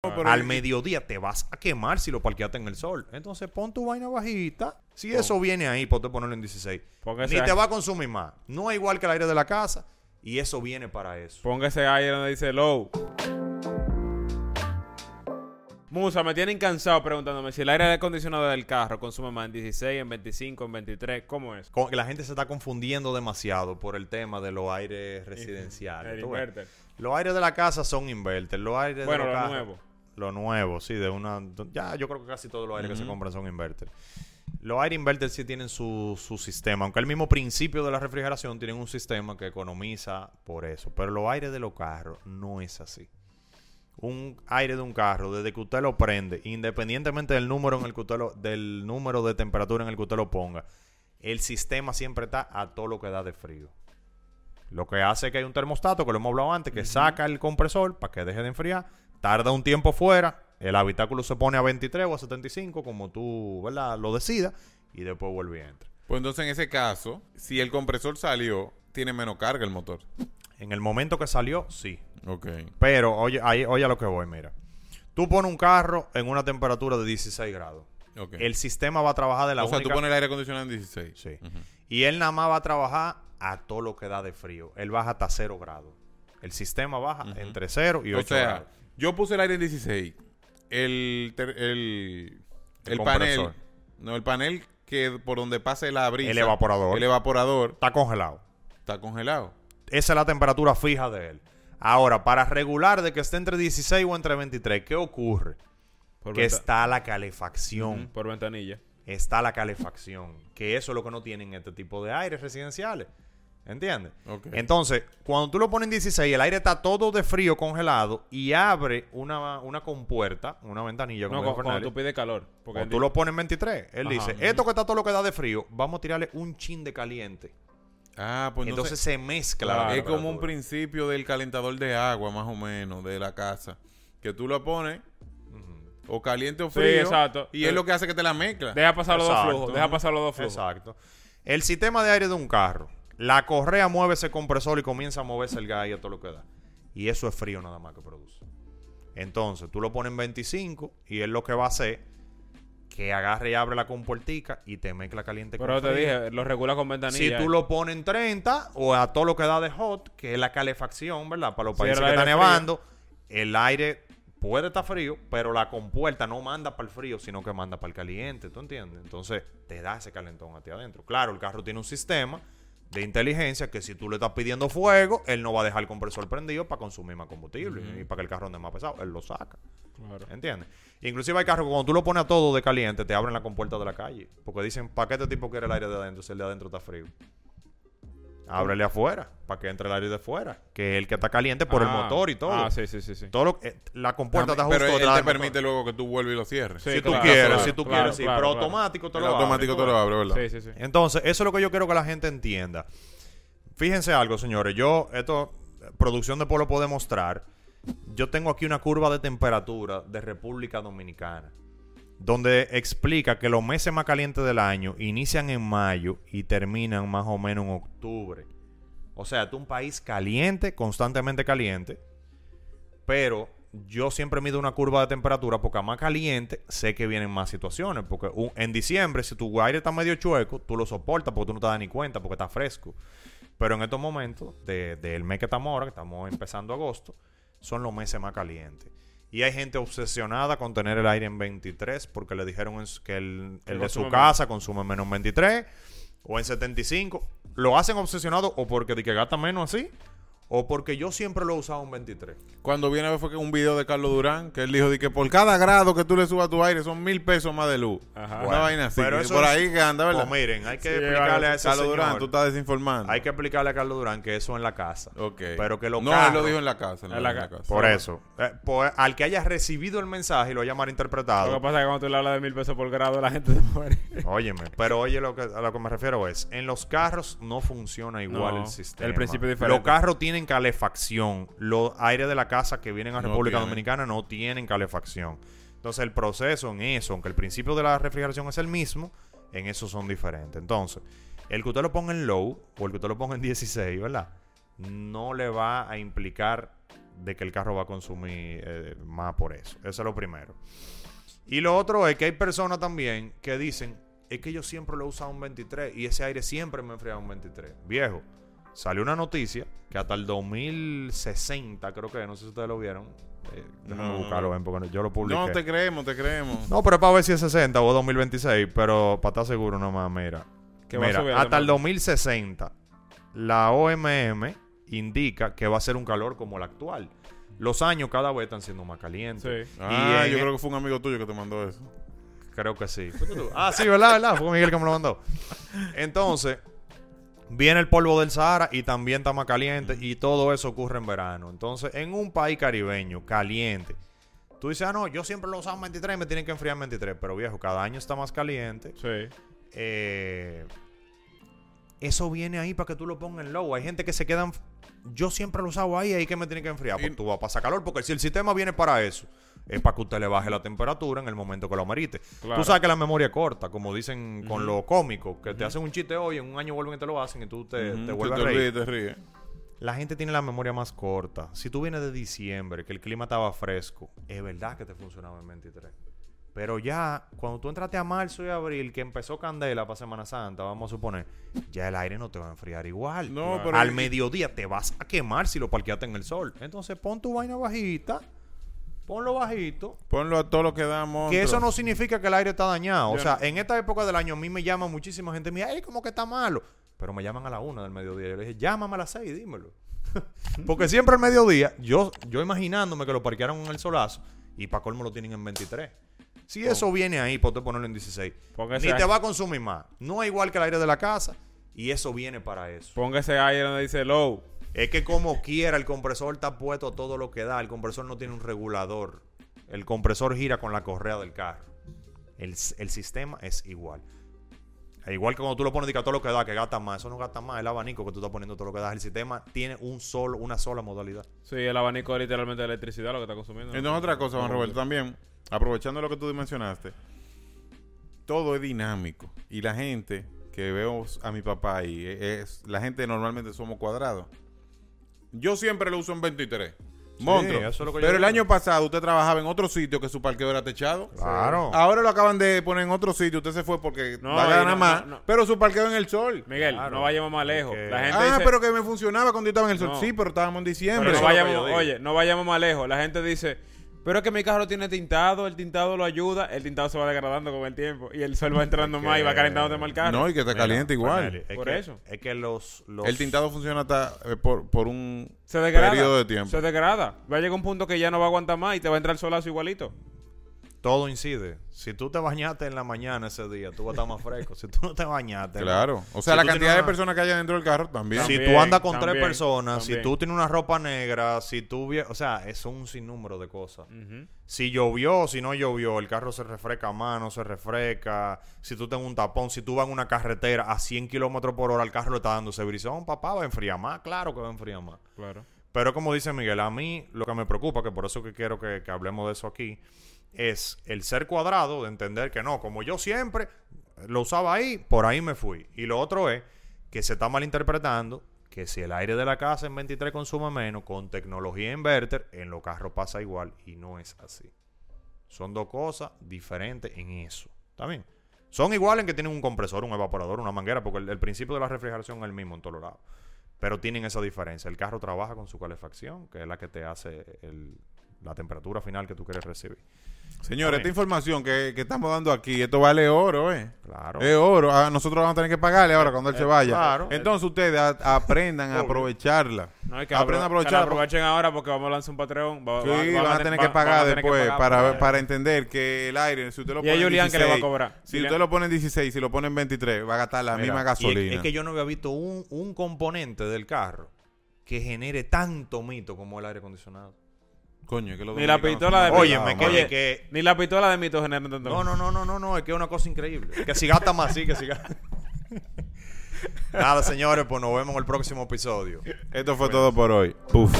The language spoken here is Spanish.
pero Al mediodía te vas a quemar si lo parqueaste en el sol. Entonces pon tu vaina bajita. Si eso viene ahí, ponte ponerlo en 16. Póngase Ni ahí. te va a consumir más. No es igual que el aire de la casa. Y eso viene para eso. Ponga ese aire donde dice low. Musa, me tienen cansado preguntándome si el aire acondicionado del carro consume más en 16, en 25, en 23. ¿Cómo es? La gente se está confundiendo demasiado por el tema de los aires residenciales. El Tú ves. inverter. Los aires de la casa son inverter. Los aires Bueno, de los nuevo. Lo nuevo, sí, de una... Ya, yo creo que casi todos los aires que se compran son inverter. Los aire inverter sí tienen su, su sistema, aunque al mismo principio de la refrigeración tienen un sistema que economiza por eso. Pero los aires de los carros no es así. Un aire de un carro, desde que usted lo prende, independientemente del número en el que usted lo, del número de temperatura en el que usted lo ponga, el sistema siempre está a todo lo que da de frío. Lo que hace que hay un termostato, que lo hemos hablado antes, que saca el compresor para que deje de enfriar, tarda un tiempo fuera, el habitáculo se pone a 23 o a 75, como tú ¿verdad? lo decidas, y después vuelve y entra. Pues entonces en ese caso, si el compresor salió, tiene menos carga el motor. En el momento que salió, sí. Ok. Pero, oye, ahí, oye a lo que voy, mira. Tú pones un carro en una temperatura de 16 grados. ok. El sistema va a trabajar de la o sea, única... tú pones el aire acondicionado en 16. Sí. Y él nada más va a trabajar a todo lo que da de frío. Él baja hasta 0 grados. El sistema baja entre 0 y 8 O sea, grados. Yo puse el aire en 16. El, ter- el, El el panel. compresor. No, el panel que por donde pase la brisa. El evaporador. El evaporador Está congelado. está congelado. Esa es la temperatura fija de él. Ahora, para regular de que esté entre 16 o entre 23, ¿qué ocurre? Por, que venta- está la calefacción. Por ventanilla. Está la calefacción. Que eso es lo que no tienen este tipo de aires residenciales. ¿Entiendes? Entonces, cuando tú lo pones en 16, el aire está todo de frío congelado y abre una, una compuerta, una ventanilla. No, como cuando, Fernelli. tú pides calor. Porque Cuando tú lo pones en 23, él Ajá. dice, esto que está todo lo que da de frío, vamos a tirarle un chin de caliente. Ah, pues Entonces entonces, se mezcla. la es como un principio del calentador de agua, más o menos, de la casa. Que tú lo pones o caliente o Sí, frío. exacto. Y es lo que hace que te la mezcla. Deja pasar los dos flujos. Deja pasar los dos flujos. Exacto. El sistema de aire de un carro, la correa mueve ese compresor y comienza a moverse el gas y a todo lo que da. Y eso es frío nada más que produce. Entonces, tú lo pones en 25 y él lo que va a hacer que agarre y abre la compuertica y te mezcla caliente Pero con te frío. dije, lo regula con ventanilla. Si tú lo pones en 30 o a todo lo que da de hot, que es la calefacción, ¿verdad? Para los Sí, países que está frío. nevando, el aire puede estar frío, pero la compuerta no manda para el frío, sino que manda para el caliente, ¿tú entiendes? Entonces te da ese calentón a ti adentro. Claro, el carro tiene un sistema de inteligencia que si tú le estás pidiendo fuego, él no va a dejar el compresor prendido para consumir más combustible y para que el carro ande más pesado, él lo saca. Claro. ¿Entiendes? Inclusive hay carros que cuando tú lo pones a todo de caliente, te abren la compuerta de la calle. Porque dicen, ¿para qué este tipo quiere el aire de adentro si el de adentro está frío? Ábrele afuera, para que entre el aire de fuera. Que es el que está caliente por el Ah, motor y todo. Ah, sí, sí, sí. sí. todo lo- eh, la compuerta está justo pero él detrás te del motor. permite luego que tú vuelvas y lo cierres. Sí, Si tú claro, quieres, claro, si tú claro, quieres, sí. claro, pero claro. automático te El lo abre, automático tú te lo abre, ¿verdad? Sí, sí, sí. Entonces, eso es lo que yo quiero que la gente entienda. Fíjense algo, señores. Yo, esto, eh, producción de Polo puede mostrar. Yo tengo aquí una curva de temperatura de República Dominicana. Donde explica que los meses más calientes del año inician en mayo y terminan más o menos en octubre. O sea, es un país caliente, constantemente caliente. Pero yo siempre mido una curva de temperatura porque a más caliente sé que vienen más situaciones. Porque en diciembre, si tu aire está medio chueco, tú lo soportas porque tú no te das ni cuenta porque está fresco. Pero en estos momentos, de- del mes que estamos ahora, que estamos empezando agosto, son los meses más calientes. Y hay gente obsesionada con tener el aire en 23 porque le dijeron que el, el de su casa consume menos en 23 o en 75. Lo hacen obsesionado o porque de que gasta menos así o porque yo siempre lo he usado en 23. Cuando viene a ver fue que un video de Carlos Durán que él dijo de que por cada grado que tú le subas a tu aire son mil pesos más de luz. Ajá. Una Bueno, vaina así. pero eso por es- ahí que anda, ¿verdad? Pues miren, hay que Sí, explicarle vale, a ese Carlos señor, Durán, tú estás desinformando. hay que explicarle a Carlos Durán que eso en la casa. Ok. Pero que los No, él lo dijo en la casa. lo En la dijo ca- casa. Por eso. Eh, pues, al que haya recibido el mensaje y lo haya Lo malinterpretado. que pasa es que cuando tú le hablas de mil pesos por grado, la gente se muere. Óyeme, pero oye lo que, a lo que me refiero es, en los carros no funciona igual No, el sistema. el principio es diferente. Los carros tienen calefacción. Los aires de la casa que vienen a No República tienen. Dominicana no tienen calefacción. Entonces el proceso en eso, aunque el principio de la refrigeración es el mismo, en eso son diferentes. Entonces, el que usted lo ponga en low o el que usted lo ponga en 16, ¿verdad? no le va a implicar de que el carro va a consumir eh, más por eso. Eso es lo primero. Y lo otro es que hay personas también que dicen, es que yo siempre lo he usado un 23 y ese aire siempre me enfriaba un 23. Viejo, salió una noticia que hasta el 2060, creo que, no sé si ustedes lo vieron. Eh, déjame No. buscarlo, ven, porque yo lo publiqué. No te creemos, te creemos. No, pero es para ver si es 60 o 2026, pero para estar seguro nomás, mira. Que Mira, subir hasta el demanda. 2060, la OMM indica que va a ser un calor como el actual. Los años cada vez están siendo más calientes. Sí. Ah, Y yo en- creo que fue un amigo tuyo que te mandó eso. Creo que sí. ah, sí, ¿verdad? ¿verdad? Fue Miguel que me lo mandó. Entonces, viene el polvo del Sahara y también está más caliente y todo eso ocurre en verano. Entonces, en un país caribeño, caliente, tú dices, ah, no, yo siempre lo usaba en 23 y me tienen que enfriar en 23. Pero viejo, cada año está más caliente. Sí. Eh, eso viene ahí para que tú lo pongas en low. Hay gente que se quedan. Yo siempre lo usaba ahí, ahí que me tiene que enfriar. Pues tú vas a pasar calor, porque si el sistema viene para eso, es para que usted le baje la temperatura en el momento que lo amerite. Claro. Tú sabes que la memoria es corta, como dicen con lo cómico, que te hacen un chiste hoy, en un año vuelven y te lo hacen y tú te, Ujú, te tú vuelves te a reír. ríes, te ríes. La gente tiene la memoria más corta. Si tú vienes de diciembre, que el clima estaba fresco, es verdad que te funcionaba en 23. Pero ya, cuando tú entraste a marzo y abril, que empezó Candela para Semana Santa, vamos a suponer, ya el aire no te va a enfriar igual. No, pero- Al mediodía te vas a quemar si lo parqueaste en el sol. Entonces pon tu vaina bajita, ponlo bajito. Ponlo a todo lo que damos. Que eso no significa que el aire está dañado. O sea, en esta época del año a mí me llama muchísima gente. Mira, ay, como que está malo. Pero me llaman a la una del mediodía. Yo le dije, llámame a las seis, dímelo. Porque siempre al mediodía, yo, yo imaginándome que lo parquearon en el solazo y para colmo lo tienen en 23. Si eso viene ahí, pues te ponerlo en 16. Póngase Ni te va a consumir más. No es igual que el aire de la casa y eso viene para eso. Ponga ese aire donde dice low. Es que como quiera, el compresor está puesto a todo lo que da. El compresor no tiene un regulador. El compresor gira con la correa del carro. El, el sistema es igual. Igual que cuando tú lo pones a todo lo que da, que gasta más. Eso no gasta más. El abanico que tú estás poniendo todo lo que da. El sistema tiene un solo, una sola modalidad. Sí, el abanico es literalmente de electricidad lo que está consumiendo. Entonces, otra cosa, Juan Roberto, también, aprovechando lo que tú mencionaste, todo es dinámico. Y la gente que veo a mi papá ahí, e- es, la gente normalmente somos cuadrados. Yo siempre lo uso en 23. Monstruo. eso es lo que yo Pero el digo. año pasado usted trabajaba en otro sitio que su parqueo era techado. Claro. Ahora lo acaban de poner en otro sitio. Usted se fue porque No, va a ganar no, más. no, no. Pero su parqueo en el sol. Miguel, Claro. no vayamos más lejos. Porque- La gente Ah, dice, pero que me funcionaba cuando yo estaba en el sol. No. Sí, pero estábamos en diciembre. pero no eso es lo que vayamos, yo digo. oye, no vayamos más lejos. La gente dice, pero es que mi carro tiene tintado, el tintado lo ayuda, el tintado se va degradando con el tiempo y el sol va entrando más y va calentándote más el carro. No, y que te calienta igual. Es Por que- eso. Es que los... los- El tintado funciona hasta, eh, por, por un se degrada. periodo de tiempo. Se degrada. Va a llegar un punto que ya no va a aguantar más y te va a entrar el solazo igualito. Todo incide. Si tú te bañaste en la mañana ese día, tú vas a estar más fresco. Si tú no te bañaste... Claro. O sea, Si la cantidad de una- personas que hay dentro del carro también. si tú andas con tres también, personas, si tú tienes una ropa negra, si tú... O sea, es un sinnúmero de cosas. Si llovió, si no llovió, el carro se refresca más, no se refresca. Si tú tienes un tapón, si tú vas en una carretera a 100 kilómetros por hora, el carro le está dando ese brisón, papá, va a enfriar más. Claro que va a enfriar más. Claro. Pero como dice Miguel, a mí lo que me preocupa, que por eso que quiero que, que hablemos de eso aquí, es el ser cuadrado, de entender que no, como yo siempre lo usaba ahí, por ahí me fui. Y lo otro es que se está malinterpretando que si el aire de la casa en 23 consume menos, con tecnología inverter, en los carros pasa igual y no es así. Son dos cosas diferentes en eso. ¿Está bien? Son iguales en que tienen un compresor, un evaporador, una manguera, porque el, principio de la refrigeración es el mismo en todos lados. Pero tienen esa diferencia. El carro trabaja con su calefacción, que es la que te hace el- la temperatura final que tú quieres recibir. Señores, esta información que, que estamos dando aquí, esto vale oro, ¿eh? Claro. Es oro. Ah, nosotros vamos a tener que pagarle ahora cuando él se vaya. claro. Entonces ustedes a- aprendan a aprovecharla. No, hay que aprendan a aprovecharla. aprovechen ahora porque vamos a lanzar un Patreon. Va- Sí, va- van, a tener que pagar que después pagar para, para entender que el aire, si usted lo Y pone Julián que le va a 16, cobrar. Si Julián- usted lo pone en 16, si lo pone en 23, va a gastar la Mira, misma y es- gasolina. Es, que yo no había visto un, un componente del carro que genere tanto mito como el aire acondicionado. Coño, que los Ni la pistola de Oye, me quedé que... Ni la pistola de mito generan tanto. No, no, no, no, no, no, es que es una cosa increíble. Que si gasta más, sí, que si gasta... Nada, señores, pues nos vemos en el próximo episodio. Esto fue todo por hoy. Puf.